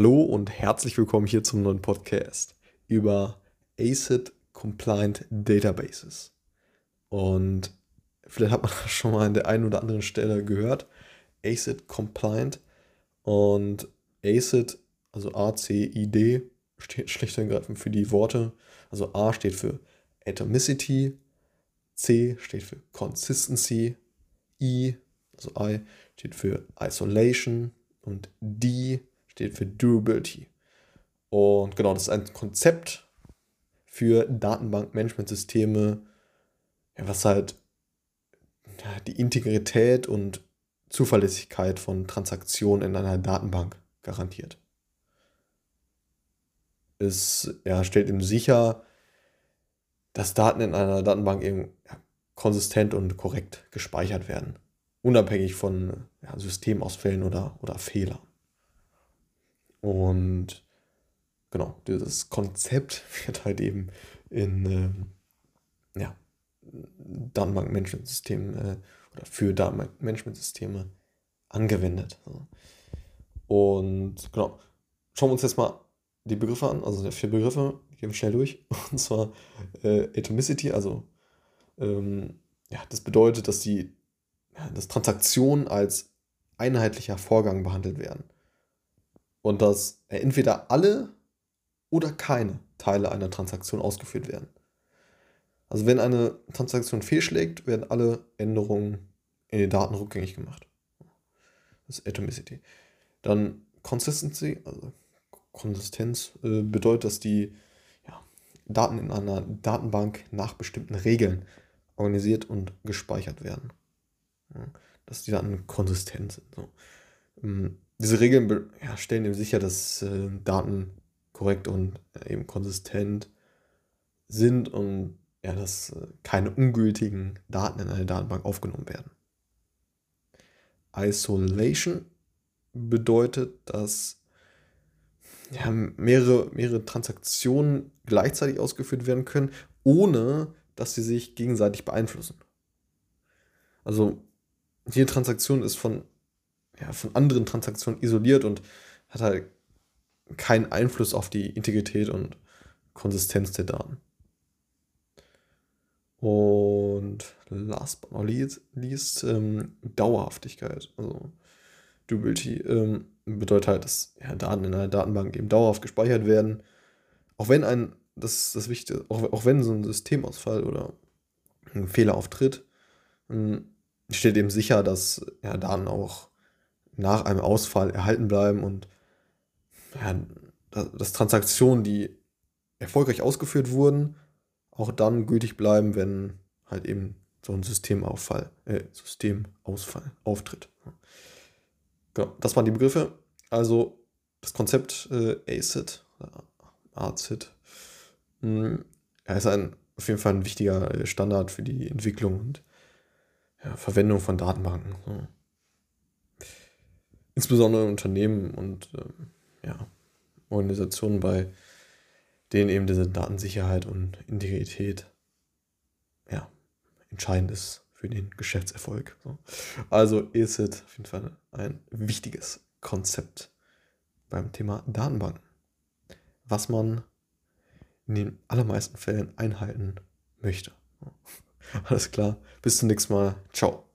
Hallo und herzlich willkommen hier zum neuen Podcast über ACID Compliant Databases. Und vielleicht hat man das schon mal an der einen oder anderen Stelle gehört. ACID Compliant und ACID, also A-C-I-D, steht schlicht und ergreifend für die Worte. Also A steht für Atomicity, C steht für Consistency, I, also I steht für Isolation und D steht für Durability. Und genau, das ist ein Konzept für Datenbankmanagementsysteme, ja, was halt die Integrität und Zuverlässigkeit von Transaktionen in einer Datenbank garantiert. Es ja, stellt ihm sicher, dass Daten in einer Datenbank eben ja, konsistent und korrekt gespeichert werden, unabhängig von ja, Systemausfällen oder, oder Fehlern. Und genau, dieses Konzept wird halt eben in ähm, ja, Datenbankmanagementsystemen äh, oder für Datenbankmanagementsysteme angewendet. Und genau, schauen wir uns jetzt mal die Begriffe an, also vier Begriffe, die gehen wir schnell durch. Und zwar äh, Atomicity, also ähm, ja, das bedeutet, dass die dass Transaktionen als einheitlicher Vorgang behandelt werden und dass entweder alle oder keine Teile einer Transaktion ausgeführt werden. Also wenn eine Transaktion fehlschlägt, werden alle Änderungen in den Daten rückgängig gemacht. Das ist Atomicity. Dann Consistency, also Konsistenz, äh, bedeutet, dass die ja, Daten in einer Datenbank nach bestimmten Regeln organisiert und gespeichert werden. Dass die Daten konsistent sind. So. Ähm, diese Regeln ja, stellen eben sicher, dass äh, Daten korrekt und äh, eben konsistent sind und ja, dass äh, keine ungültigen Daten in eine Datenbank aufgenommen werden. Isolation bedeutet, dass ja, mehrere, mehrere Transaktionen gleichzeitig ausgeführt werden können, ohne dass sie sich gegenseitig beeinflussen. Also jede Transaktion ist von ja, von anderen Transaktionen isoliert und hat halt keinen Einfluss auf die Integrität und Konsistenz der Daten. Und last but not least, least ähm, Dauerhaftigkeit. Also Durability ähm, bedeutet halt, dass ja, Daten in einer Datenbank eben dauerhaft gespeichert werden. Auch wenn ein, das ist das Wichtige, auch, auch wenn so ein Systemausfall oder ein Fehler auftritt, ähm, steht eben sicher, dass ja, Daten auch nach einem Ausfall erhalten bleiben und ja, dass Transaktionen, die erfolgreich ausgeführt wurden, auch dann gültig bleiben, wenn halt eben so ein Systemauffall, äh, Systemausfall auftritt. Genau, das waren die Begriffe. Also das Konzept äh, ACID, ACID, ja, ist ein, auf jeden Fall ein wichtiger äh, Standard für die Entwicklung und ja, Verwendung von Datenbanken. So insbesondere Unternehmen und äh, ja, Organisationen, bei denen eben diese Datensicherheit und Integrität ja, entscheidend ist für den Geschäftserfolg. So. Also ist es auf jeden Fall ein wichtiges Konzept beim Thema Datenbanken, was man in den allermeisten Fällen einhalten möchte. Alles klar, bis zum nächsten Mal. Ciao.